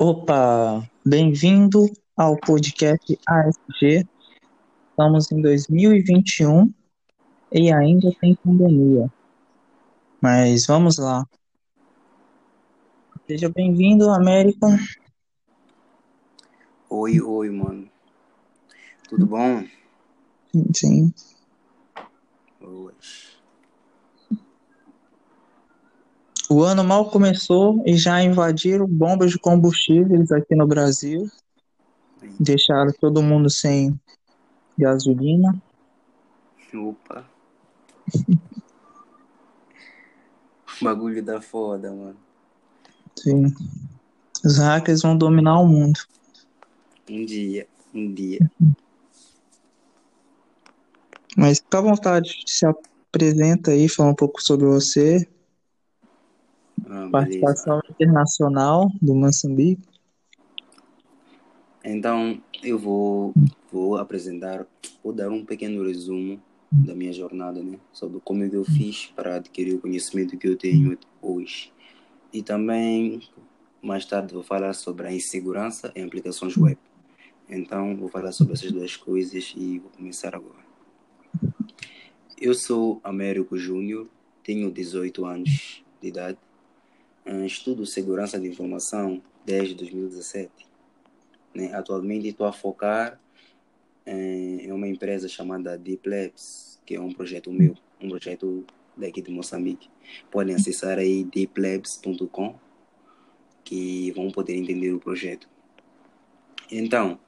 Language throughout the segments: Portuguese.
Opa, bem-vindo ao podcast ASG. Estamos em 2021 e ainda tem pandemia. Mas vamos lá. Seja bem-vindo, América. Oi, oi, mano. Tudo bom? Sim. Boas. O ano mal começou e já invadiram bombas de combustíveis aqui no Brasil. Deixaram todo mundo sem gasolina. Opa. O bagulho da foda, mano. Sim. Os hackers vão dominar o mundo. Um dia, um dia. Mas fica à vontade, se apresenta aí, fala um pouco sobre você. Ah, beleza. Participação internacional do Moçambique. Então, eu vou, vou apresentar, vou dar um pequeno resumo da minha jornada, né? Sobre como é eu fiz para adquirir o conhecimento que eu tenho hoje. E também, mais tarde, vou falar sobre a insegurança em aplicações web. Então, vou falar sobre essas duas coisas e vou começar agora. Eu sou Américo Júnior, tenho 18 anos de idade, eh, estudo segurança de informação desde 2017. Né? Atualmente estou a focar eh, em uma empresa chamada Deep Labs, que é um projeto meu, um projeto daqui de Moçambique. Podem acessar aí deeplabs.com que vão poder entender o projeto. Então,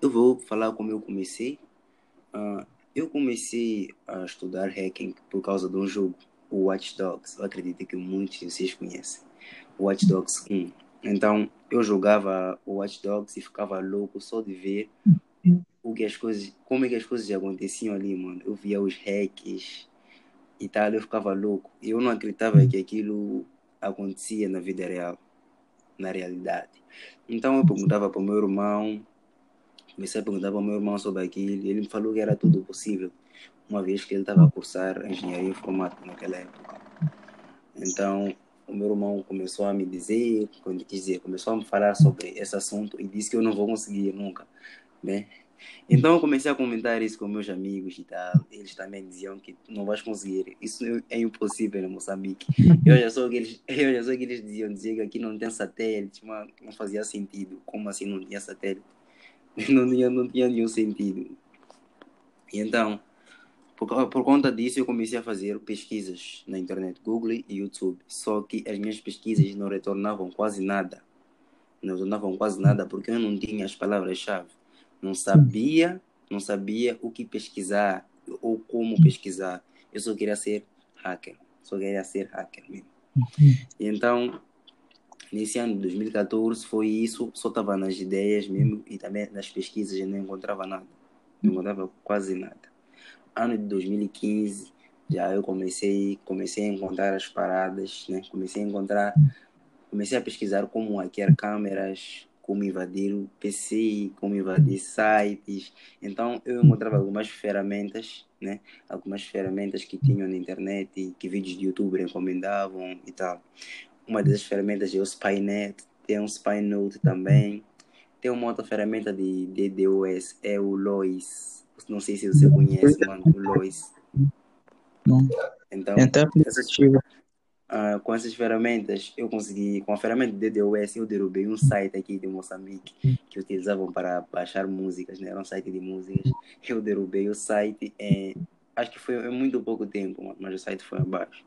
eu vou falar como eu comecei. Ah, eu comecei a estudar hacking por causa de um jogo, o Watch Dogs. Eu acredito que muitos de vocês conhecem. Watch Dogs 1. Então, eu jogava o Watch Dogs e ficava louco só de ver o que as coisas, como é que as coisas aconteciam ali, mano. Eu via os hacks e tal, eu ficava louco. Eu não acreditava que aquilo acontecia na vida real, na realidade. Então eu perguntava para o meu irmão, comecei a perguntar para o meu irmão sobre aquilo, e ele me falou que era tudo possível, uma vez que ele estava a cursar engenharia informática naquela época. Então o meu irmão começou a me dizer, quando dizer, começou a me falar sobre esse assunto e disse que eu não vou conseguir nunca, né? Então eu comecei a comentar isso com meus amigos e tal. Eles também diziam que não vais conseguir. Isso é impossível em Moçambique. Eu já sou que eles, eu já sou que eles diziam, diziam que aqui não tem satélite, mas não fazia sentido. Como assim não tinha satélite? Não tinha, não tinha nenhum sentido. E então, por, por conta disso, eu comecei a fazer pesquisas na internet, Google e YouTube. Só que as minhas pesquisas não retornavam quase nada. Não retornavam quase nada porque eu não tinha as palavras-chave não sabia, não sabia o que pesquisar ou como pesquisar. Eu só queria ser hacker, só queria ser hacker mesmo. E então, nesse ano de 2014 foi isso, só estava nas ideias mesmo e também nas pesquisas eu não encontrava nada, não encontrava quase nada. Ano de 2015 já eu comecei, comecei a encontrar as paradas, né? Comecei a encontrar, comecei a pesquisar como hackear câmeras, como invadir o PC, como invadir sites. Então eu encontrava algumas ferramentas, né? Algumas ferramentas que tinham na internet, que vídeos de YouTube recomendavam e tal. Uma dessas ferramentas é o Spynet, tem um Spynote também. Tem uma outra ferramenta de DDoS, é o Lois. Não sei se você conhece, mano, o Lois. Não. Então, essas, aplicativo. ah, com essas ferramentas, eu consegui, com a ferramenta de DDoS, eu derrubei um site aqui de Moçambique que utilizavam para baixar músicas, né? Era um site de músicas. Eu derrubei o site em, acho que foi em muito pouco tempo, mas o site foi abaixo.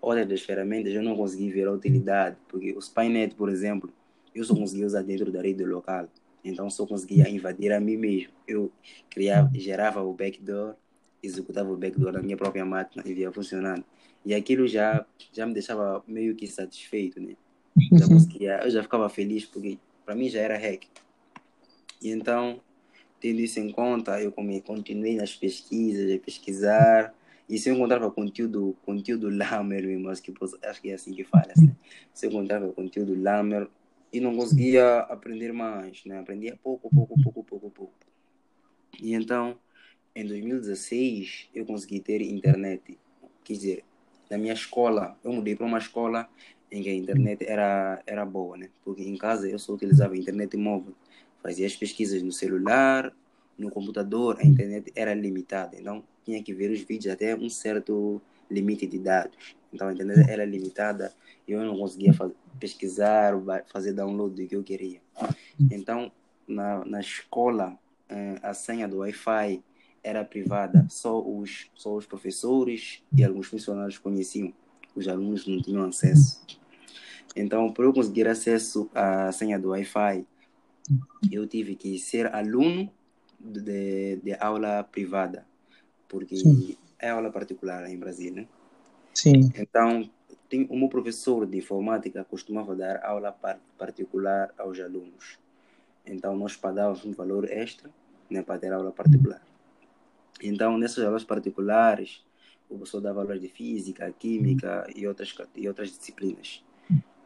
Outra das ferramentas eu não consegui ver a utilidade, porque o Spynet, por exemplo, eu só conseguia usar dentro da rede local. Então só conseguia invadir a mim mesmo. Eu criava, gerava o backdoor, executava o backdoor na minha própria máquina e via funcionando. E aquilo já, já me deixava meio que satisfeito, né? Já conseguia, eu já ficava feliz porque para mim já era hack. E então, tendo isso em conta, eu continuei nas pesquisas, a pesquisar. E se eu encontrava conteúdo, conteúdo lamer mesmo, acho que, acho que é assim que fala, né? Se eu encontrava conteúdo lamer e não conseguia aprender mais, né? Aprendia pouco, pouco, pouco, pouco, pouco. E então, em 2016, eu consegui ter internet. Quer dizer, na minha escola, eu mudei para uma escola em que a internet era, era boa, né? Porque em casa eu só utilizava internet móvel, fazia as pesquisas no celular, no computador, a internet era limitada, então tinha que ver os vídeos até um certo limite de dados. Então a internet era limitada e eu não conseguia fazer, pesquisar, fazer download do que eu queria. Então, na, na escola, eh, a senha do Wi-Fi era privada, só os, só os professores e alguns funcionários conheciam, os alunos não tinham acesso. Então, para eu conseguir acesso à senha do Wi-Fi, eu tive que ser aluno de, de aula privada, porque Sim. é aula particular em Brasília, né? Sim. Então, tem, meu professor de informática costumava dar aula particular aos alunos. Então, nós pagávamos um valor extra né, para ter aula particular. Então, nessas aulas particulares, o professor dava aulas de física, química e outras, e outras disciplinas.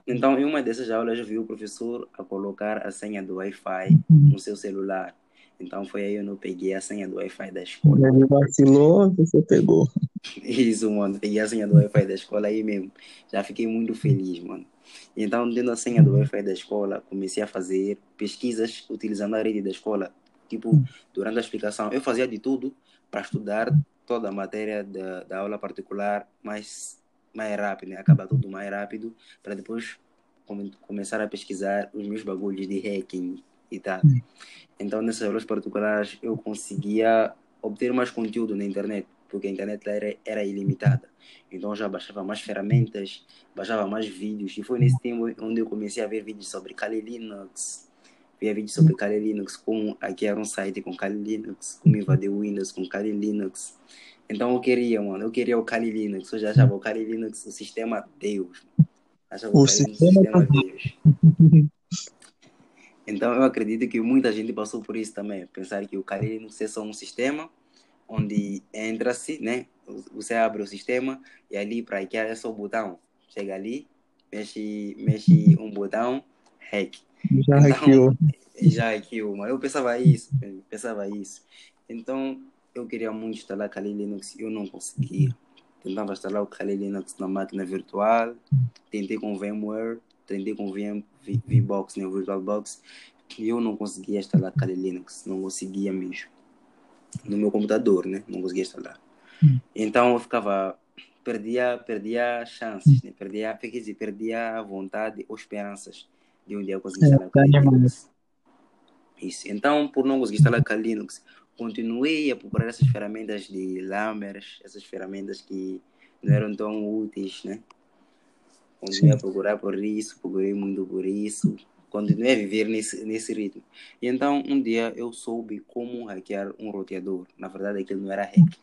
Então, em uma dessas aulas, eu vi o professor a colocar a senha do Wi-Fi no seu celular. Então, foi aí que eu não peguei a senha do Wi-Fi da escola. Ele vacilou, você pegou. Isso, mano. Peguei a senha do Wi-Fi da escola aí mesmo. Já fiquei muito feliz, mano. Então, tendo a senha do Wi-Fi da escola, comecei a fazer pesquisas utilizando a rede da escola. Tipo, durante a explicação, eu fazia de tudo para estudar toda a matéria da, da aula particular mais, mais rápido, né? acabar tudo mais rápido, para depois come, começar a pesquisar os meus bagulhos de hacking e tal. Então, nessas aulas particulares, eu conseguia obter mais conteúdo na internet porque a internet era, era ilimitada. Então já baixava mais ferramentas, baixava mais vídeos. E foi nesse tempo onde eu comecei a ver vídeos sobre Kali Linux. Via vídeos sobre Kali Linux, como aqui era um site com Kali Linux, como invadir Windows com Kali Linux. Então eu queria, mano, eu queria o Kali Linux. Eu já achava o Kali Linux o sistema Deus. Achava o, o sistema, sistema Deus. Então eu acredito que muita gente passou por isso também. Pensar que o Kali Linux é só um sistema onde entra-se, né? Você abre o sistema e ali para hackear é só o botão. Chega ali, mexe, mexe um botão, hack. Já então, hackeou. Já hackeou, mas eu pensava isso, pensava isso. Então, eu queria muito instalar Kali Linux e eu não conseguia. Tentava instalar o Kali Linux na máquina virtual, tentei com VMware, tentei com VM, VBox, né, VirtualBox, e eu não conseguia instalar Kali Linux, não conseguia mesmo no meu computador, né? Não conseguia instalar. Hum. Então eu ficava perdia perdia chances, né? Perdia, quer dizer, perdia a vontade ou esperanças de um dia eu conseguir instalar é, Linux. Isso. Então, por não conseguir instalar Kali Linux, continuei a procurar essas ferramentas de Lambert, essas ferramentas que não eram tão úteis, né? Continuei Sim. a procurar por isso, procurei muito por isso, continuei a viver nesse, nesse ritmo. E então, um dia eu soube como hackear um roteador. Na verdade, aquilo não era hack.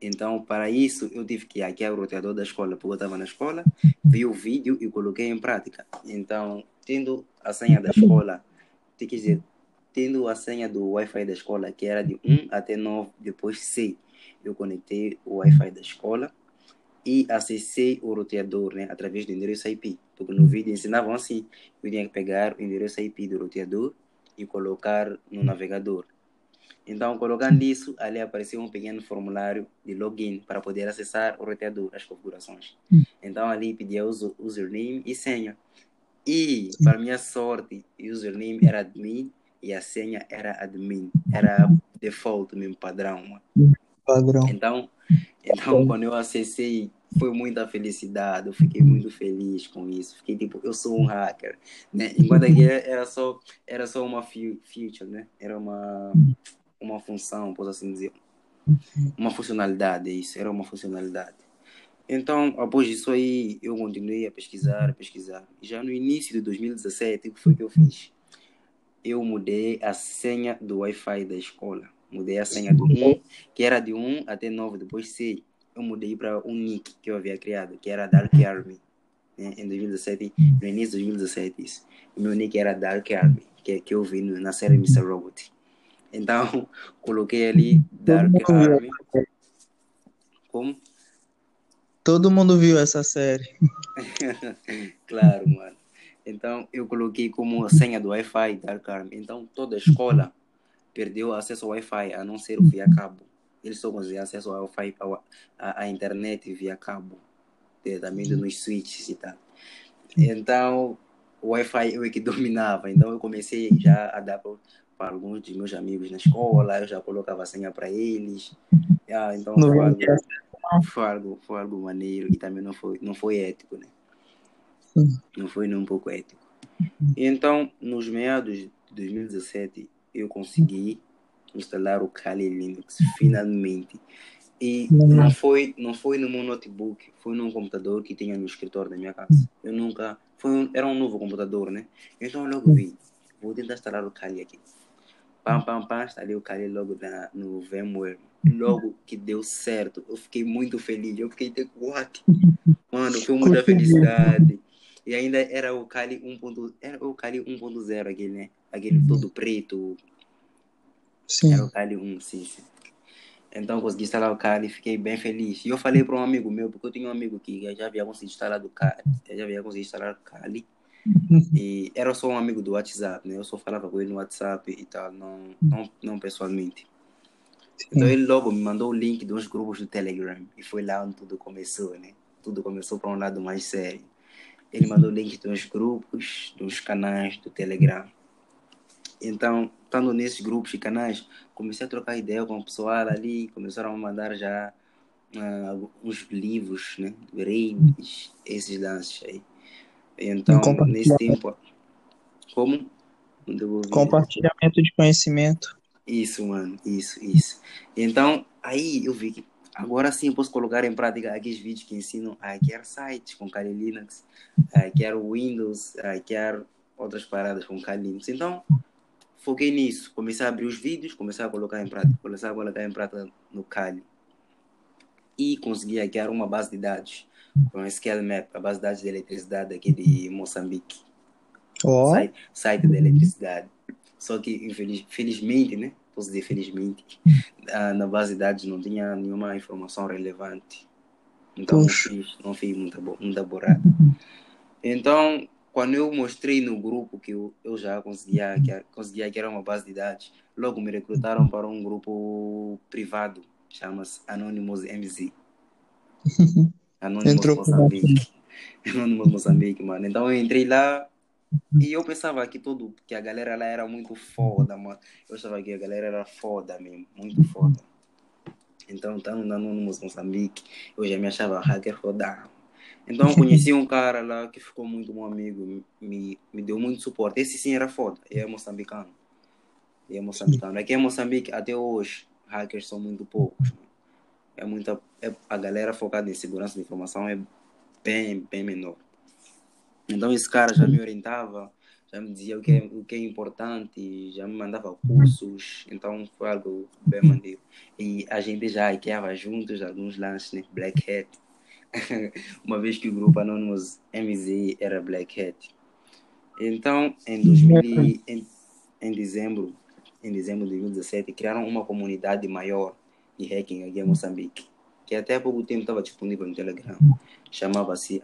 Então, para isso, eu tive que hackear o roteador da escola, porque eu estava na escola, vi o vídeo e coloquei em prática. Então, tendo a senha da escola, quer dizer, tendo a senha do Wi-Fi da escola, que era de 1 até 9, depois 6, eu conectei o Wi-Fi da escola e acessei o roteador né, através do endereço IP. Porque no vídeo ensinavam assim, eu tinha que pegar o endereço IP do roteador e colocar no navegador. Então, colocando isso, ali apareceu um pequeno formulário de login para poder acessar o roteador, as configurações. Hum. Então, ali pedia o username e senha. E, para minha sorte, o username era admin e a senha era admin. Era default mesmo, padrão. Padrão. Então, então quando eu acessei foi muita felicidade, eu fiquei muito feliz com isso. Fiquei tipo, eu sou um hacker, né? Enquanto aqui era só era só uma feature, né? Era uma uma função, posso assim dizer, uma funcionalidade, isso, era uma funcionalidade. Então, após isso aí, eu continuei a pesquisar, a pesquisar. Já no início de 2017, o que foi que eu fiz? Eu mudei a senha do Wi-Fi da escola. Mudei a senha do 1, que era de 1 até 9, depois 6 eu mudei para um nick que eu havia criado, que era Dark Army. Né? Em 2017, no início de 2017, isso. O meu nick era Dark Army, que, que eu vi na série Mr. Robot. Então, coloquei ali Dark Army. Como? Todo mundo viu essa série. claro, mano. Então, eu coloquei como senha do Wi-Fi Dark Army. Então, toda a escola perdeu acesso ao Wi-Fi, a não ser via cabo eles só conseguem acesso ao Wi-Fi, à internet via cabo. diretamente nos switches e tal. Então, o Wi-Fi eu é que dominava, então eu comecei já a dar para alguns dos meus amigos na escola, eu já colocava a senha para eles. Ah, então foi algo, foi algo, foi algo maneiro e também não foi, não foi ético, né? Não foi nem um pouco ético. Então, nos meados de 2017, eu consegui instalar o Kali Linux, finalmente. E não foi, não foi no meu notebook, foi num computador que tinha no escritório da minha casa. Eu nunca. Foi um, era um novo computador, né? Então eu logo vi, vou tentar instalar o Kali aqui. Pam, pam, pam, instalei o Kali logo na, no VMware. Logo que deu certo, eu fiquei muito feliz. Eu fiquei de what? Mano, foi muita felicidade. E ainda era o Kali 1.0, era o Kali 1.0 aquele, né? Aquele todo preto. Sim. Era o Kali 1, sim, sim. Então consegui instalar o Kali e fiquei bem feliz. E eu falei para um amigo meu, porque eu tinha um amigo que já havia conseguido instalar o Kali, já havia conseguido instalar o Kali. E era só um amigo do WhatsApp, né? Eu só falava com ele no WhatsApp e tal, não, não, não pessoalmente. Então ele logo me mandou o link dos grupos do Telegram e foi lá onde tudo começou, né? Tudo começou para um lado mais sério. Ele mandou o link dos grupos, dos canais do Telegram. Então, estando nesses grupos e canais, comecei a trocar ideia com o pessoal ali, começaram a mandar já uh, uns livros, né? Reis, esses lances aí. Então, nesse tempo. Como? Compartilhamento de conhecimento. Isso, mano, isso, isso. Então, aí eu vi que agora sim eu posso colocar em prática aqueles vídeos que ensinam a hackear sites com Kali Linux, a hackear Windows, a hackear outras paradas com Kali Linux. Então, foquei nisso. Comecei a abrir os vídeos, comecei a colocar em prática, comecei a colocar em prática no Kali. E consegui hackear uma base de dados com a Scale Map, a base de dados de eletricidade aqui de Moçambique. Oh. Site, site de eletricidade. Só que, infeliz, felizmente, né? Posso dizer felizmente, ah, na base de dados não tinha nenhuma informação relevante. Então não fiz, não fiz muita, muita borrada. Então, quando eu mostrei no grupo que eu, eu já conseguia que, conseguia que era uma base de dados, logo me recrutaram para um grupo privado, chama-se Anonymous MZ. Anonymous Entrou Moçambique. Anonymous Moçambique, mano. Então eu entrei lá e eu pensava que tudo, que a galera lá era muito foda, mano. Eu achava que a galera era foda mesmo, muito foda. Então, estando no Anonymous Moçambique, eu já me achava hacker rodado. Então conheci um cara lá que ficou muito bom amigo, me, me deu muito suporte. Esse sim era foda, e é moçambicano. E é moçambicano. Aqui em Moçambique, até hoje, hackers são muito poucos. É muita, é, a galera focada em segurança de informação é bem, bem menor. Então esse cara já me orientava, já me dizia o que é, o que é importante, já me mandava cursos, então foi algo bem maneiro. E a gente já hackeava juntos alguns lances, né? Black Hat uma vez que o grupo Anonymous MZ era Black Hat. Então, em, 2000, em, em dezembro, em dezembro de 2017, criaram uma comunidade maior de hacking aqui em Moçambique, que até há pouco tempo estava disponível no Telegram. Chamava-se,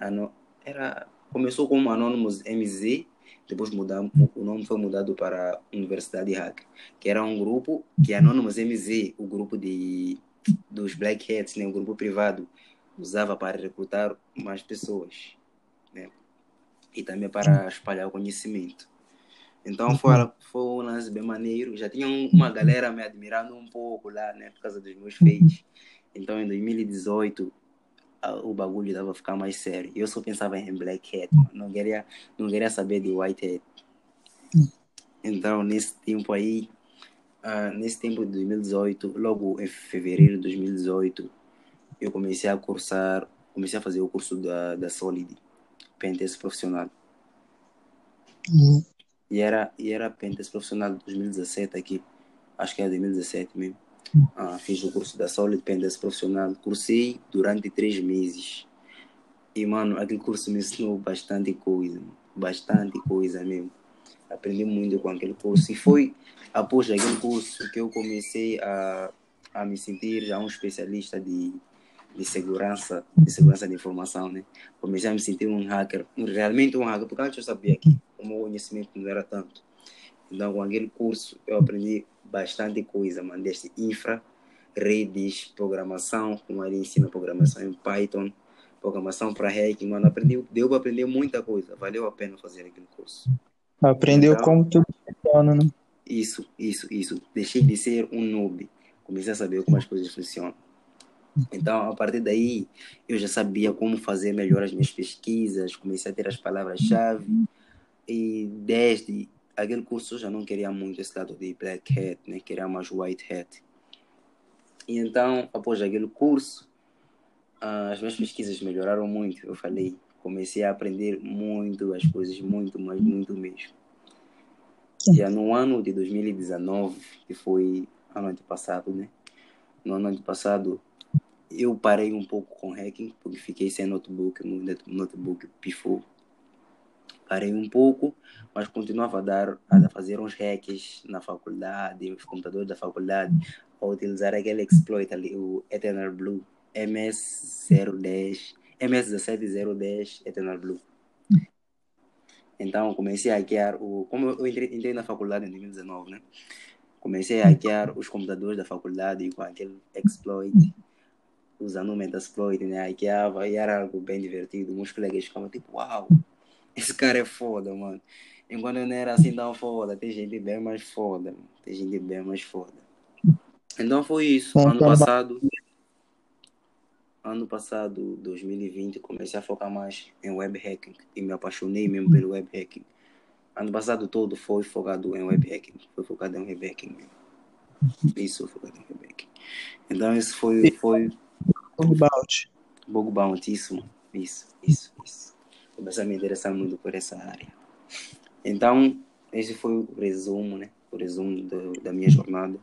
era começou como Anonymous MZ, depois mudamos, o nome foi mudado para Universidade Hacker, que era um grupo que é Anonymous MZ, o grupo de dos Black Hats, né, um grupo privado usava para recrutar mais pessoas, né? E também para espalhar o conhecimento. Então foi, uhum. foi um lance bem maneiro. Já tinha uma galera me admirando um pouco lá, né? Por causa dos meus feitos. Então em 2018 o bagulho estava a ficar mais sério. Eu só pensava em Black Hat, não queria, não queria saber de White Hat. Então nesse tempo aí, uh, nesse tempo de 2018, logo em fevereiro de 2018, eu comecei a cursar, comecei a fazer o curso da, da Solid, Pentest profissional. Uhum. E era, e era Pentest profissional de 2017 aqui, acho que é 2017 mesmo. Ah, fiz o curso da Solid Pentest profissional, cursei durante três meses. E, mano, aquele curso me ensinou bastante coisa, bastante coisa mesmo. Aprendi muito com aquele curso. E foi após aquele curso que eu comecei a, a me sentir já um especialista de de segurança, de segurança de informação, né? Comecei a me sentir um hacker, realmente um hacker, porque antes eu sabia que o meu conhecimento não era tanto. Então, com aquele curso, eu aprendi bastante coisa, mano, desde infra, redes, programação, como ele ensina programação em Python, programação para hacking, mano, aprendi, deu para aprender muita coisa, valeu a pena fazer aquele curso. Aprendeu então, como tudo funciona, né? Isso, isso, isso. Deixei de ser um noob, comecei a saber como as coisas funcionam. Então, a partir daí, eu já sabia como fazer melhor as minhas pesquisas, comecei a ter as palavras-chave, e desde aquele curso já não queria muito esse lado de black hat, né? queria mais white hat. E então, após aquele curso, as minhas pesquisas melhoraram muito. Eu falei, comecei a aprender muito as coisas, muito, mas muito mesmo. Já no ano de 2019, que foi ano antepassado, né? No ano antepassado, eu parei um pouco com hacking, porque fiquei sem notebook, meu notebook pifou. Parei um pouco, mas continuava a, dar, a fazer uns hacks na faculdade, nos computadores da faculdade, a utilizar aquele exploit ali, o Eternal Blue MS010, MS17010 Eternal Blue. Então comecei a hackear o. Como eu entrei, entrei na faculdade em 2019, né? Comecei a hackear os computadores da faculdade com aquele exploit, usando o Metasploit, né? Hackeava e era algo bem divertido. Meus colegas ficavam tipo, uau, esse cara é foda, mano. Enquanto eu não era assim tão foda, tem gente bem mais foda, mano. tem gente bem mais foda. Então foi isso. Ano passado, ano passado, 2020, comecei a focar mais em web hacking e me apaixonei mesmo pelo web hacking. Ano passado todo foi focado em web hacking, foi focado em web hacking mesmo. Isso, focado em web hacking. Então isso foi foi bug bounty. Bug bounty, isso, isso, isso, isso. Comecei a me interessar muito por essa área. Então, esse foi o resumo, né? O resumo do, da minha jornada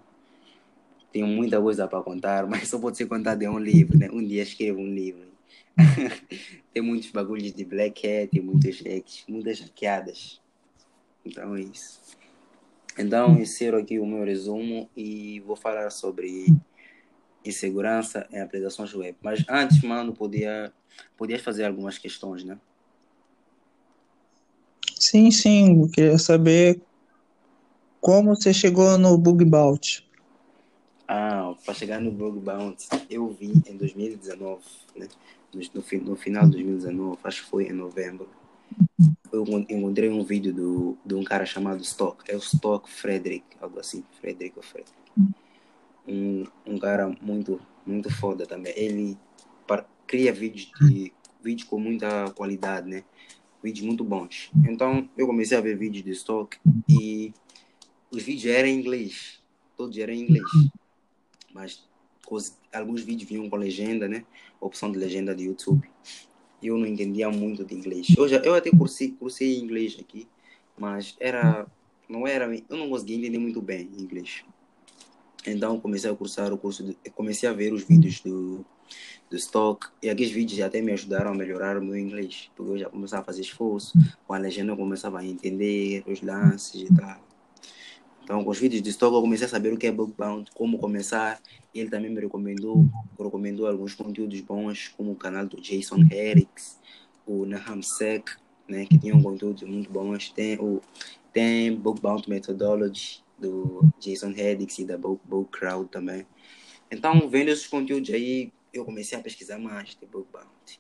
tenho muita coisa para contar, mas só pode ser contado em um livro, né? Um dia escrevo um livro. tem muitos bagulhos de black hat, muitos hacks, muitas hackeadas. Então é isso. Então, encerro aqui o meu resumo e vou falar sobre insegurança em aplicações web. Mas antes, mano, podia, podias fazer algumas questões, né? Sim, sim. Queria saber como você chegou no bug bounty. Ah, para chegar no Bug Bounty, eu vi em 2019, né? No, no, final de 2019, acho que foi em novembro, eu encontrei um vídeo do, de um cara chamado Stock, é o Stock Frederick, algo assim, Frederick ou Frederick. Um, um cara muito, muito foda também. Ele para, cria vídeos, de, vídeos com muita qualidade, né? Vídeos muito bons. Então, eu comecei a ver vídeos de Stock e os vídeos eram em inglês, todos eram em inglês mas alguns vídeos vinham com legenda, né? Opção de legenda de YouTube. Eu não entendia muito de inglês. Eu, já, eu até cursei, cursei inglês aqui, mas era, não era, eu não conseguia entender muito bem inglês. Então comecei a cursar o curso, de, comecei a ver os vídeos do, do stock e aqueles vídeos até me ajudaram a melhorar o meu inglês, porque eu já começava a fazer esforço, com a legenda eu começava a entender os lances e tal. Então, com os vídeos de Stock, eu comecei a saber o que é bounty, como começar. Ele também me recomendou, recomendou alguns conteúdos bons, como o canal do Jason Herricks, o Naham Sec, né, que tinham conteúdos muito bons. Tem o tem Bounty Methodology do Jason Herricks e da Bug, Bug Crowd também. Então, vendo esses conteúdos aí, eu comecei a pesquisar mais de Bug Bounty.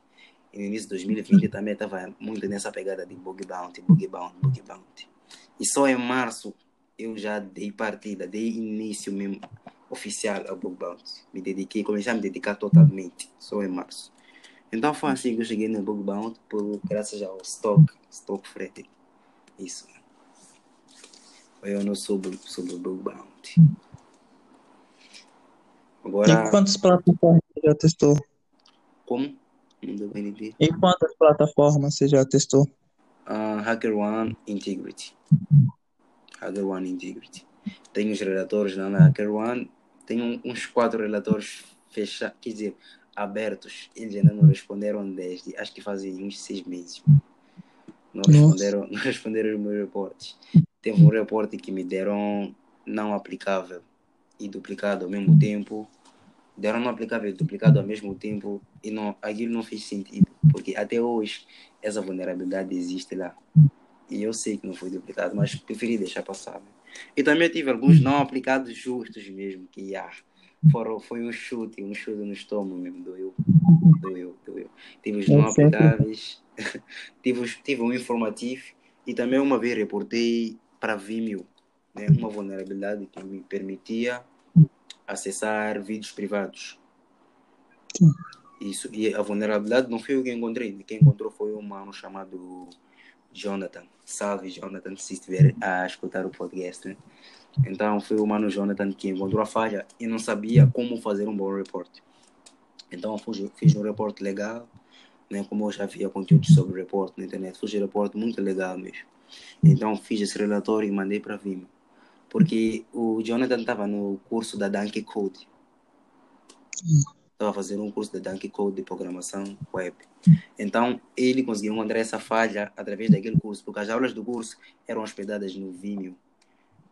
E no início de 2020 também estava muito nessa pegada de Bug Bounty, Bug Bounty, Bug Bounty. E só em março eu já dei partida, dei início mesmo oficial ao Bug Bounty. Me dediquei, comecei a me dedicar totalmente, só em março. Então foi assim que eu cheguei no Bug Bounty, por, graças ao Stock, Stock Frete. Isso. Foi eu não sobre, sobre o Bug Bounty. Agora... E quantas plataformas você já testou? Como? Não deu bem entender. E quantas plataformas você já testou? Uh, HackerOne Integrity. HackerOne Integrity. Tenho os relatores lá na HackerOne, tenho uns quatro relatores fechados, quer dizer, abertos. Eles ainda não responderam desde, acho que fazem uns seis meses. Não responderam, não responderam os meus reportes. Teve um reporte que me deram não aplicável e duplicado ao mesmo tempo. Deram não aplicável e duplicado ao mesmo tempo e não, aquilo não fez sentido, porque até hoje essa vulnerabilidade existe lá. E eu sei que não foi duplicado, mas preferi deixar passar. Né? E também tive alguns não aplicados justos mesmo, que ah, foram, foi um chute, um chute no estômago mesmo, doeu, doeu, doeu. Tive os não aplicáveis, tive, tive um informativo e também uma vez reportei para Vimeo, né, uma vulnerabilidade que me permitia acessar vídeos privados. Isso, e a vulnerabilidade não foi o que encontrei, quem encontrou foi um mano chamado Jonathan. Salve, Jonathan, se estiver a escutar o podcast. Né? Então, foi o mano Jonathan que encontrou a falha e não sabia como fazer um bom report. Então, fiz, fiz um report legal, né? como eu já havia conteúdo sobre report na internet, fiz um report muito legal mesmo. Então, fiz esse relatório e mandei para Vimeo. Porque o Jonathan estava no curso da Donkey Code estava fazer um curso de Donkey Code de programação web. Então, ele conseguiu encontrar essa falha através daquele curso, porque as aulas do curso eram hospedadas no Vimeo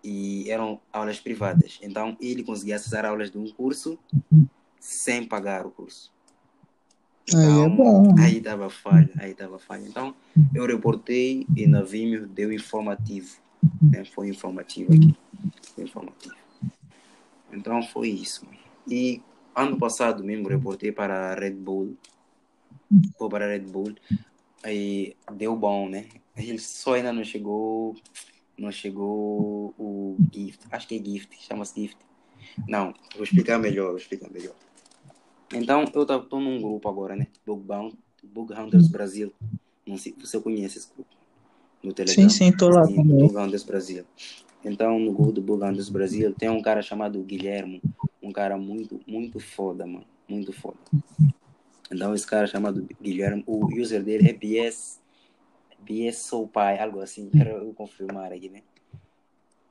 e eram aulas privadas. Então, ele conseguia acessar aulas de um curso sem pagar o curso. Então, aí é então, bom. Aí estava falha, aí estava falha. Então, eu reportei e na Vimeo deu informativo. Né? Foi informativo aqui. Foi informativo. Então, foi isso. E ano passado mesmo reportei para a Red Bull. Vou para a Red Bull. Aí deu bom, né? Ele só ainda não chegou. Não chegou o gift. Acho que é gift, chama-se gift. Não, vou explicar melhor, vou explicar melhor. Então, eu estou num grupo agora, né? Bug, Bound, Bug Hunters Brasil. Não sei se você conhece esse grupo. No Telegram. Sim, sim, estou lá também. Brasil. Então, no grupo do Bug Hunters Brasil, tem um cara chamado Guilhermo um cara muito, muito foda, mano. Muito foda. Então, esse cara chamado Guilherme, o user dele é BS, BS Sou Pai, algo assim. Quero eu confirmar aqui, né?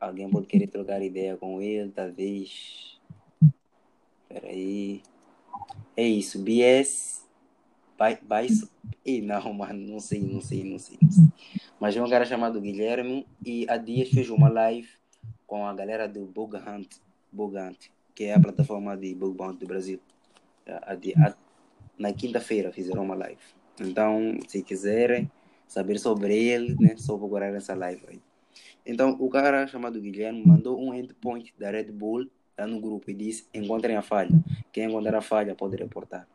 Alguém pode querer trocar ideia com ele, talvez. Peraí. É isso, BS. Pai, e não, mano, não sei, não sei, não sei, não sei. Mas é um cara chamado Guilherme e há dias fez uma live com a galera do Bug Hunt. Bug Hunt que é a plataforma de bug bounty do Brasil. A, a, na quinta-feira fizeram uma live. Então, se quiserem saber sobre ele, né, só procurar essa live aí. Então, o cara chamado Guilherme mandou um endpoint da Red Bull lá no grupo e disse: encontrem a falha. Quem encontrar a falha pode reportar.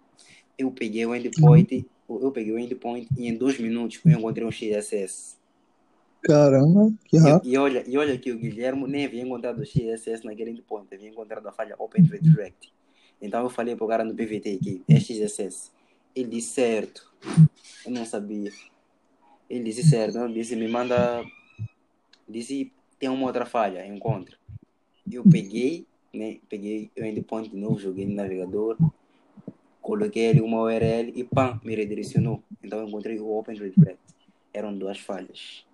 Eu peguei o endpoint, eu peguei o endpoint e em dois minutos eu encontrei um XSS. Caramba, que rápido. E, e, olha, e olha que o Guilherme nem havia encontrado o XSS naquele endpoint, havia encontrado a falha Open Redirect. Então eu falei para o cara no PVT que é XSS. Ele disse certo. Eu não sabia. Ele disse certo. Ele disse, me manda. Disse, tem uma outra falha, encontra. Eu peguei, né? Peguei o endpoint de novo, joguei no navegador, coloquei ali uma URL e pam, me redirecionou. Então eu encontrei o Open Redirect. Eram duas falhas.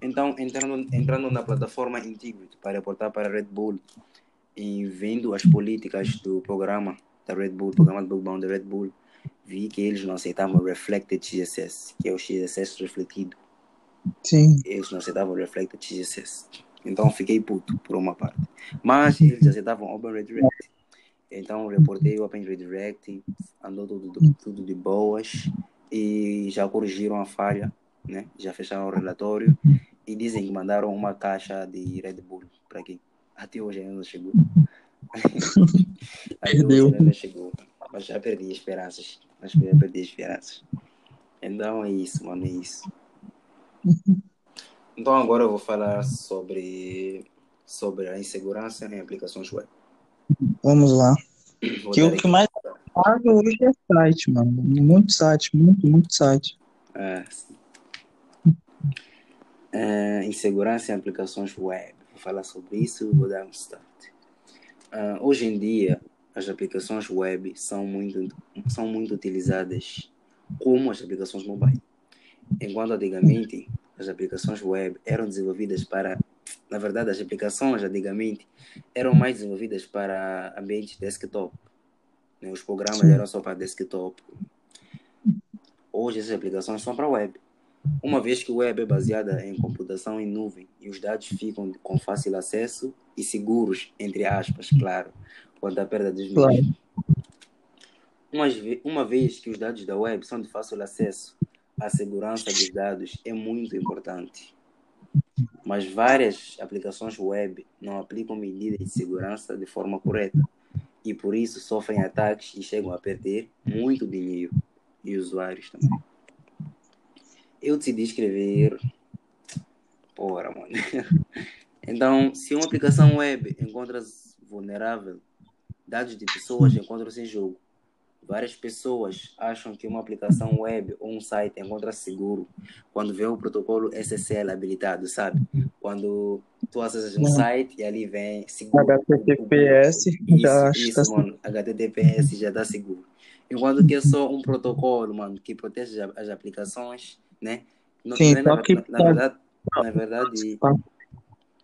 Então, entrando, entrando na plataforma Integrity para reportar para a Red Bull e vendo as políticas do programa da Red Bull, programa de Bookbound da Red Bull, vi que eles não aceitavam Reflected XSS, que é o XSS refletido. Sim. Eles não aceitavam Reflected XSS. Então, fiquei puto, por uma parte. Mas eles aceitavam Open Redirect. Então, reportei o Open Redirect, andou tudo, tudo de boas e já corrigiram a falha né? Já fecharam o relatório e dizem que mandaram uma caixa de Red Bull para quem até hoje ainda não chegou. hoje ainda não chegou. Mas já perdi esperanças. Mas já perdi esperanças. Então é isso, mano, é isso. Então agora eu vou falar sobre, sobre a insegurança em aplicações web. Vamos lá. Vou que o que mais paga hoje é site, mano. Muito site, muito, muito site. É. Uh, insegurança em aplicações web. Vou falar sobre isso e vou dar um start. Uh, hoje em dia, as aplicações web são muito, são muito utilizadas como as aplicações mobile. Enquanto antigamente as aplicações web eram desenvolvidas para. Na verdade, as aplicações antigamente eram mais desenvolvidas para ambientes desktop. Né? Os programas eram só para desktop. Hoje, essas aplicações são para web. Uma vez que o web é baseada em computação em nuvem e os dados ficam com fácil acesso e seguros, entre aspas, claro, quanto à perda dos mesmos. Uma, uma vez que os dados da web são de fácil acesso, a segurança dos dados é muito importante. Mas várias aplicações web não aplicam medidas de segurança de forma correta. e por isso sofrem ataques e chegam a perder muito dinheiro e usuários também. Eu decidi escrever. Porra, mano. Então, se uma aplicação web encontra-se vulnerável, dados de pessoas encontram-se em jogo. Várias pessoas acham que uma aplicação web ou um site encontra-se seguro quando vê o protocolo SSL habilitado, sabe? Quando tu acessas um site e ali vem seguro. HTTPS já isso, isso, mano. HTTPS já está seguro. Enquanto que é só um protocolo, mano, que protege as aplicações, né? Não, Sim, é, na, na, na, verdade, na verdade,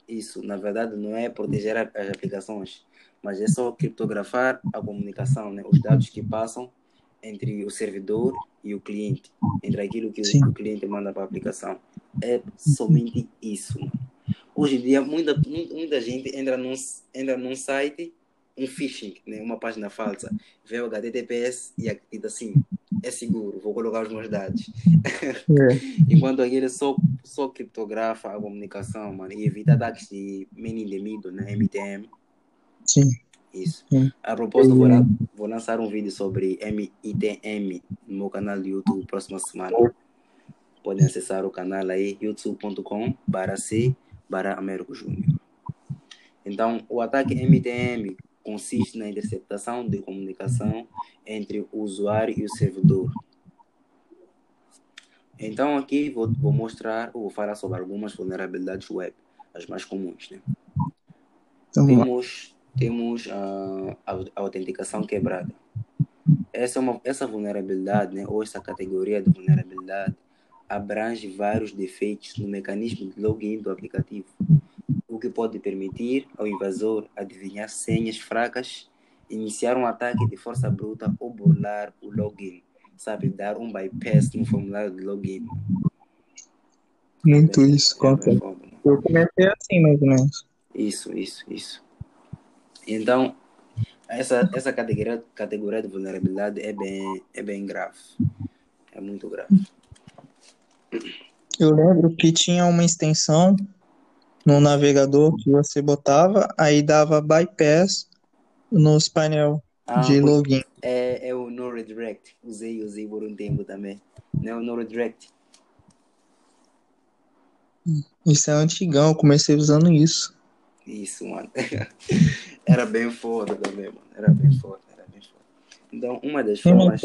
isso, na verdade, não é proteger as aplicações mas é só criptografar a comunicação, né? os dados que passam entre o servidor e o cliente, entre aquilo que o, o cliente manda para a aplicação. É somente isso. Mano. Hoje em dia, muita, muita gente entra num, entra num site, um phishing, né? uma página falsa, vê o HTTPS e acredita assim, é seguro, vou colocar os meus dados. É. Enquanto aquele só, só criptografa a comunicação mano, e evita ataques de mini indemido, né? MTM Sim. Isso. Sim. A propósito, vou, vou, lançar um vídeo sobre MITM no meu canal do YouTube próxima semana. Podem acessar o canal aí, youtube.com barra C barra Américo Júnior. Então, o ataque MTM consiste na interceptação de comunicação entre o usuário e o servidor. Então, aqui vou, vou mostrar, vou falar sobre algumas vulnerabilidades web, as mais comuns. Né? Então, Temos temos a, a autenticação quebrada. Essa, é uma, essa vulnerabilidade, né, ou essa categoria de vulnerabilidade, abrange vários defeitos no mecanismo de login do aplicativo, o que pode permitir ao invasor adivinhar senhas fracas, iniciar um ataque de força bruta ou burlar o login, sabe, dar um bypass no formulário de login. Muito é, isso, conta. É Eu comecei assim, mais ou menos. Isso, isso, isso. Então, essa, essa categoria, categoria de vulnerabilidade é bem, é bem grave. É muito grave. Eu lembro que tinha uma extensão no navegador que você botava, aí dava bypass nos painel ah, de login. É, é o no redirect. Usei, usei por um tempo também. Não é o no redirect. Isso é antigão, eu comecei usando isso. Isso, mano. era bem foda também, mano. Era bem foda, era bem foda. Então, uma das formas.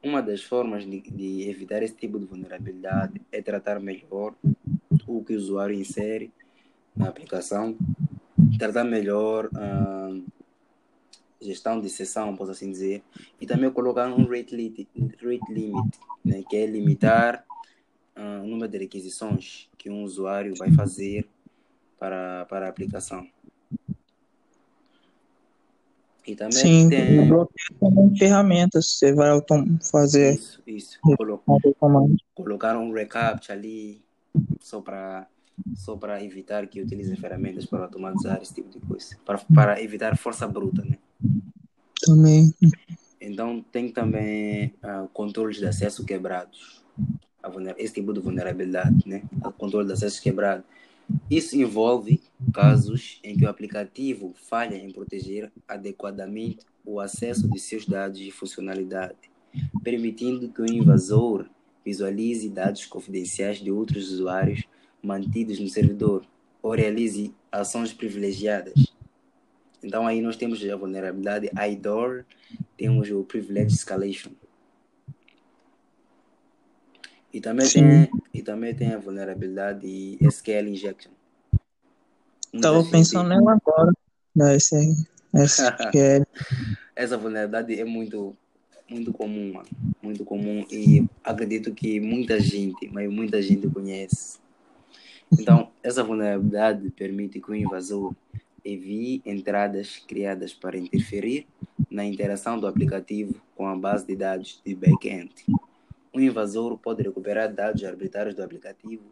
Uma das formas de, de evitar esse tipo de vulnerabilidade é tratar melhor o que o usuário insere na aplicação, tratar melhor a gestão de sessão, posso assim dizer, e também colocar um rate, limit, rate limit né, que é limitar uh, o número de requisições que um usuário vai fazer para, para a aplicação. E também Sim, tem também ferramentas, você vai fazer isso, isso. colocar um recap ali só para só para evitar que utilize ferramentas para automatizar esse tipo de coisa, para, para evitar força bruta, né? Também. Então tem também uh, controles de acesso quebrados, esse tipo de vulnerabilidade, né? O controle de acesso quebrado isso envolve casos em que o aplicativo falha em proteger adequadamente o acesso de seus dados de funcionalidade, permitindo que o invasor visualize dados confidenciais de outros usuários mantidos no servidor ou realize ações privilegiadas. Então aí nós temos a vulnerabilidade IDOR, temos o Privilege Escalation. E também, tem, e também tem a vulnerabilidade de SQL injection. Estava pensando nela agora. Né, esse, SQL. Essa vulnerabilidade é muito, muito comum, mano. Muito comum. E acredito que muita gente, mas muita gente conhece. Então, essa vulnerabilidade permite que o invasor envie entradas criadas para interferir na interação do aplicativo com a base de dados de back-end o invasor pode recuperar dados arbitrários do aplicativo,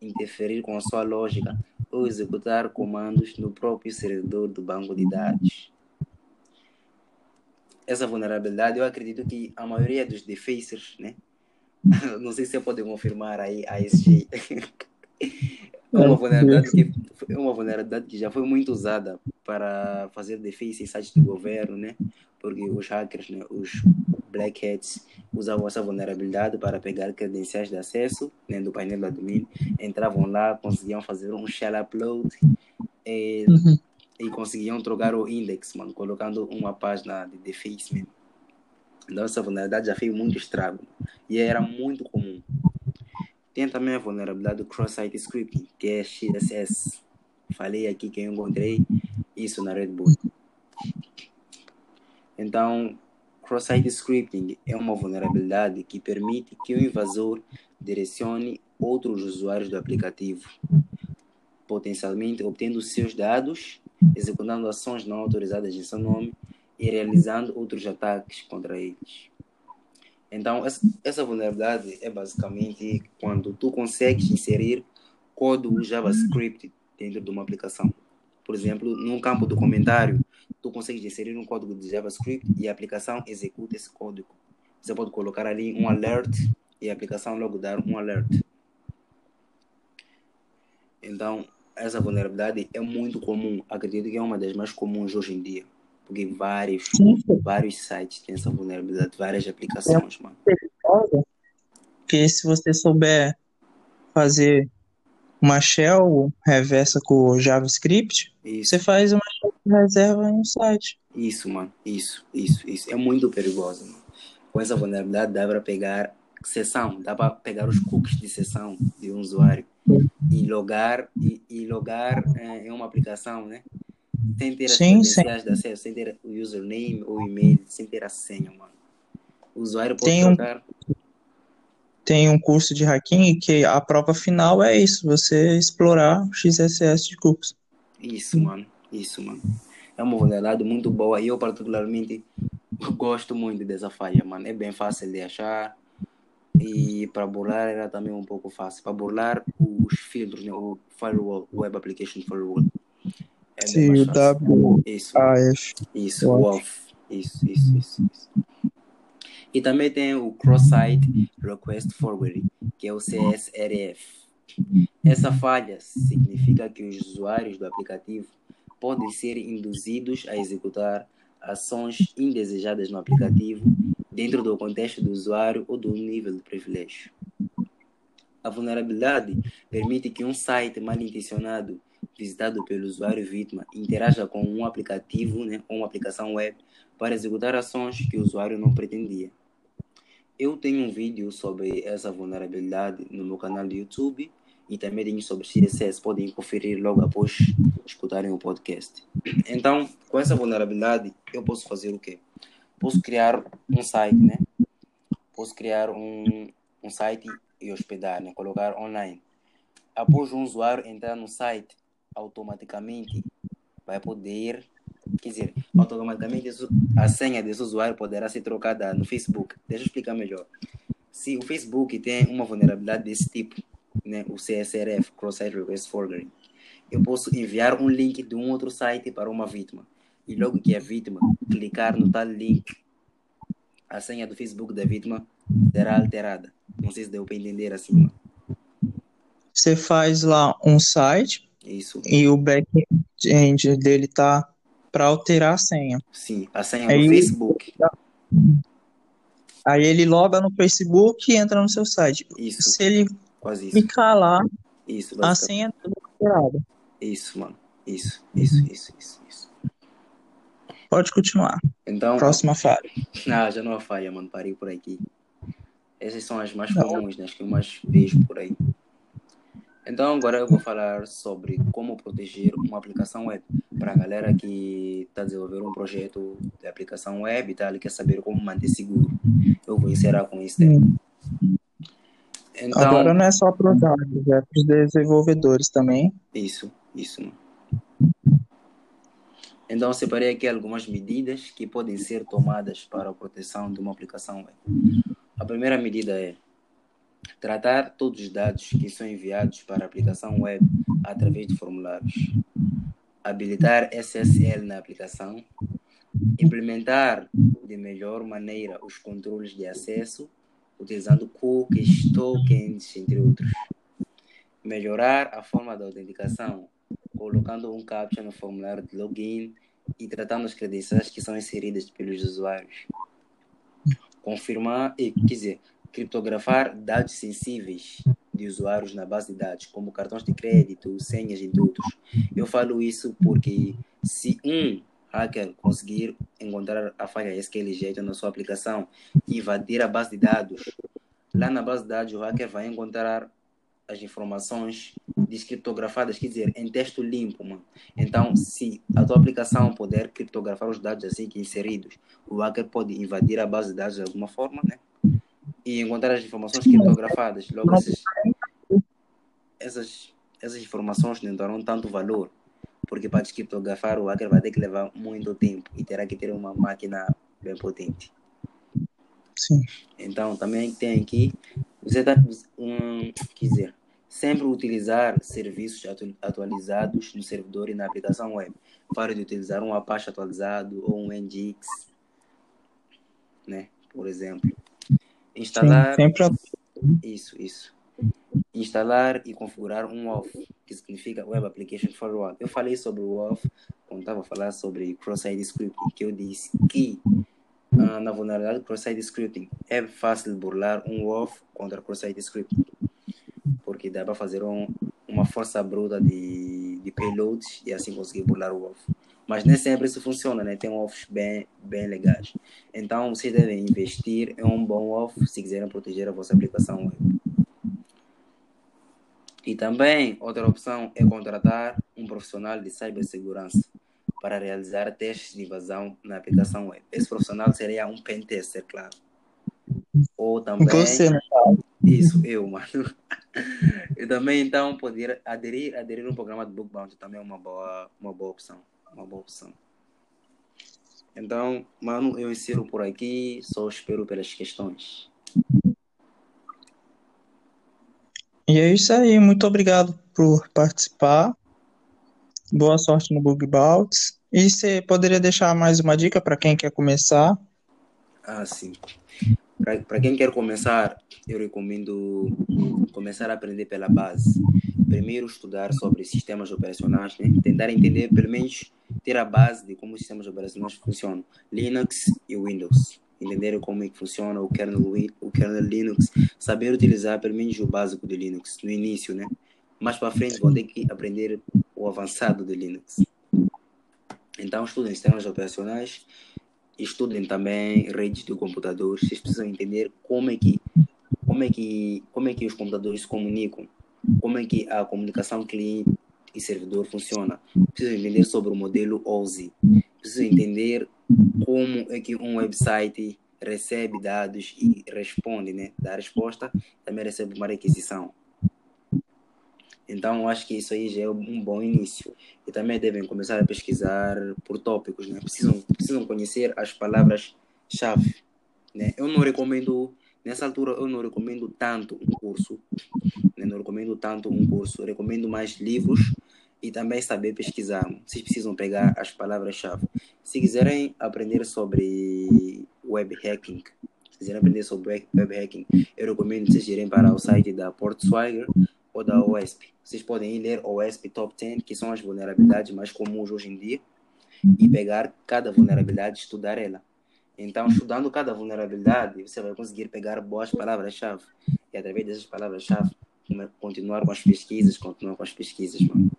interferir com a sua lógica ou executar comandos no próprio servidor do banco de dados. Essa vulnerabilidade, eu acredito que a maioria dos defacers, né? Não sei se você pode confirmar aí a SG. é uma vulnerabilidade que é uma vulnerabilidade que já foi muito usada para fazer defesa em sites do governo, né? Porque os hackers, né? os black hats usavam essa vulnerabilidade para pegar credenciais de acesso né? do painel do admin, entravam lá, conseguiam fazer um shell upload e, uhum. e conseguiam trocar o index, mano, colocando uma página de defacement. Então essa vulnerabilidade já fez muito estrago e era muito comum. Tem também a vulnerabilidade do cross-site scripting, que é XSS. Falei aqui que eu encontrei isso na Red Bull. Então, cross-site scripting é uma vulnerabilidade que permite que o invasor direcione outros usuários do aplicativo, potencialmente obtendo seus dados, executando ações não autorizadas em seu nome e realizando outros ataques contra eles. Então, essa vulnerabilidade é basicamente quando tu consegues inserir código JavaScript dentro de uma aplicação. Por exemplo, no campo do comentário, tu consegues inserir um código de JavaScript e a aplicação executa esse código. Você pode colocar ali um alert e a aplicação logo dar um alert. Então, essa vulnerabilidade é muito comum. Acredito que é uma das mais comuns hoje em dia. Porque vários, vários sites têm essa vulnerabilidade, várias aplicações, é mano. Porque se você souber fazer uma shell reversa com JavaScript, isso. você faz uma reserva um site. Isso, mano. Isso, isso, isso. É muito perigoso, mano. Com essa vulnerabilidade dá para pegar sessão, dá para pegar os cookies de sessão de um usuário e logar e, e logar é, em uma aplicação, né? sem ter as sim, credenciais de acesso, sem ter o username ou e-mail, sem ter a senha, mano. O usuário pode tem trocar. Um, tem um curso de hacking que a prova final é isso, você explorar o XSS de cookies. Isso, mano. Isso, mano. É uma vulnerabilidade muito boa e eu particularmente gosto muito dessa falha, mano. É bem fácil de achar e para burlar era também um pouco fácil. Para burlar os filtros, né? o firewall, Web Application Firewall. É Sim, o W. Isso. A F. Isso, o off. Isso, isso, isso, isso. E também tem o Cross-Site Request Forwarding, que é o CSRF. Essa falha significa que os usuários do aplicativo podem ser induzidos a executar ações indesejadas no aplicativo dentro do contexto do usuário ou do nível de privilégio. A vulnerabilidade permite que um site mal intencionado visitado pelo usuário vítima interaja com um aplicativo né, ou uma aplicação web para executar ações que o usuário não pretendia. Eu tenho um vídeo sobre essa vulnerabilidade no meu canal do YouTube e também tenho sobre CSS, podem conferir logo após escutarem o podcast. Então, com essa vulnerabilidade, eu posso fazer o quê? Posso criar um site, né? Posso criar um, um site e hospedar, né? Colocar online. Após um usuário entrar no site, automaticamente vai poder, quer dizer, automaticamente a senha desse usuário poderá ser trocada no Facebook. Deixa eu explicar melhor. Se o Facebook tem uma vulnerabilidade desse tipo, né, o CSRF, Cross-Site Request Forwarding, eu posso enviar um link de um outro site para uma vítima. E logo que a vítima clicar no tal link, a senha do Facebook da vítima será alterada. Não sei se deu para entender assim. Você faz lá um site, isso. E o back-end dele tá para alterar a senha. Sim, a senha aí, do Facebook. Aí ele loga no Facebook e entra no seu site. Isso. Se ele ficar lá, isso, a senha é alterada. Isso, mano. Isso, isso, isso, isso, isso. Pode continuar. Então. Próxima falha. Ah, já não há falha, mano. Parei por aqui. Essas são as mais comuns, né? As que eu mais vejo por aí. Então agora eu vou falar sobre como proteger uma aplicação web. Para a galera que está desenvolvendo um projeto de aplicação web e tal, e quer saber como manter seguro. Eu vou encerrar com isso Então, agora não é só para os é para os desenvolvedores também. Isso, isso. Então separei aqui algumas medidas que podem ser tomadas para a proteção de uma aplicação web. A primeira medida é Tratar todos os dados que são enviados para a aplicação web através de formulários. Habilitar SSL na aplicação. Implementar de melhor maneira os controles de acesso, utilizando cookies, tokens, entre outros. melhorar a forma da autenticação, colocando um captcha no formulário de login e tratando as credenciais que são inseridas pelos usuários. Confirmar, e, quer dizer, criptografar dados sensíveis de usuários na base de dados, como cartões de crédito, senhas e outros. Eu falo isso porque se um hacker conseguir encontrar a falha SQL jeito na sua aplicação e invadir a base de dados, lá na base de dados o hacker vai encontrar as informações descriptografadas, quer dizer, em texto limpo, mano. Então, se a tua aplicação puder criptografar os dados assim que inseridos, o hacker pode invadir a base de dados de alguma forma, né? E encontrar as informações criptografadas. Logo, essas, essas, essas informações não terão tanto valor, porque para descriptografar o hacker vai ter que levar muito tempo e terá que ter uma máquina bem potente. Sim. Então, também tem aqui, você está, quer dizer, sempre utilizar serviços atualizados no servidor e na aplicação web. Para de utilizar um Apache atualizado ou um NGX, né? Por exemplo. Instalar. Sim, sempre... Isso, isso. Instalar e configurar um WAF, que significa Web Application Firewall. Eu falei sobre o WAF quando estava a falar sobre cross-site scripting, que eu disse que na vulnerabilidade cross-site scripting é fácil burlar um WAF contra cross-site scripting porque dá para fazer um, uma força bruta de, de payloads e assim conseguir burlar o off. Mas nem sempre isso funciona, né? Tem offs bem, bem legais. Então, vocês devem investir em um bom off se quiserem proteger a vossa aplicação web. E também, outra opção é contratar um profissional de cibersegurança para realizar testes de invasão na aplicação web. Esse profissional seria um pentester, claro. Ou também... Você? Isso, eu, mano. E também, então, poder aderir, aderir um programa de book bounty também é uma boa, uma boa opção. Uma boa opção. Então, mano, eu insiro por aqui, só espero pelas questões. E é isso aí, muito obrigado por participar. Boa sorte no Bug Bounty. E você poderia deixar mais uma dica para quem quer começar? Ah, sim. Para quem quer começar, eu recomendo começar a aprender pela base. Primeiro, estudar sobre sistemas operacionais, né? tentar entender, pelo menos, ter a base de como os sistemas operacionais funcionam. Linux e Windows. Entender como é que funciona o kernel, o kernel Linux. Saber utilizar, pelo menos, o básico de Linux no início, né? Mais para frente, vão ter que aprender o avançado de Linux. Então, estudem sistemas operacionais estudem também redes de computadores, vocês precisam entender como é que como é que como é que os computadores se comunicam, como é que a comunicação cliente e servidor funciona. Precisam entender sobre o modelo OSI. Precisam entender como é que um website recebe dados e responde, né? Da resposta, também recebe uma requisição. Então, acho que isso aí já é um bom início. E também devem começar a pesquisar por tópicos, né? Precisam, precisam conhecer as palavras-chave. Né? Eu não recomendo, nessa altura, eu não recomendo tanto um curso. Né? Não recomendo tanto um curso. Eu recomendo mais livros e também saber pesquisar. Vocês precisam pegar as palavras-chave. Se quiserem aprender sobre web hacking, se quiserem aprender sobre web hacking, eu recomendo vocês irem para o site da Portswagger ou da OSP. Vocês podem ler OSP Top 10, que são as vulnerabilidades mais comuns hoje em dia, e pegar cada vulnerabilidade e estudar ela. Então, estudando cada vulnerabilidade, você vai conseguir pegar boas palavras-chave. E através dessas palavras-chave, continuar com as pesquisas, continuar com as pesquisas, mano.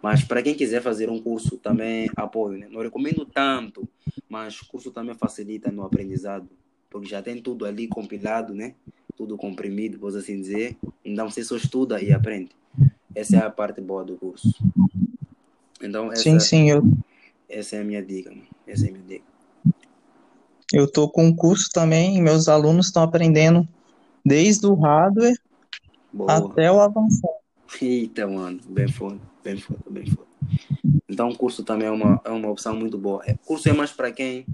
Mas para quem quiser fazer um curso, também apoio, né? Não recomendo tanto, mas curso também facilita no aprendizado, porque já tem tudo ali compilado, né? Tudo comprimido, vou assim dizer. Então você só estuda e aprende. Essa é a parte boa do curso. Então, essa, sim, sim, eu... essa é a minha dica. Essa é a minha dica. Eu tô com um curso também meus alunos estão aprendendo desde o hardware Boa. até o avançado. Eita, mano, bem foda, bem foda, bem foda. Então, o curso também é uma, é uma opção muito boa. O é, curso é mais para quem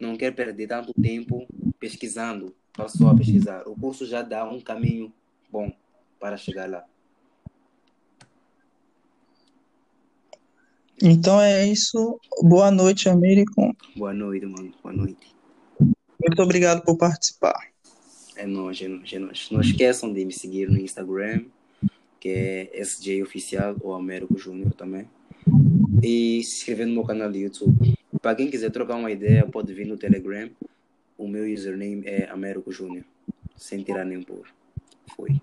não quer perder tanto tempo pesquisando, passou a pesquisar. O curso já dá um caminho bom para chegar lá. Então é isso. Boa noite, Américo. Boa noite, mano. Boa noite. Muito obrigado por participar. É nóis, é nóis, é nóis. Não esqueçam de me seguir no Instagram, que é SJ Oficial ou Américo Júnior também. E se inscrever no meu canal do YouTube. Para quem quiser trocar uma ideia, pode vir no Telegram. O meu username é Américo Júnior, sem tirar nem pôr. Foi.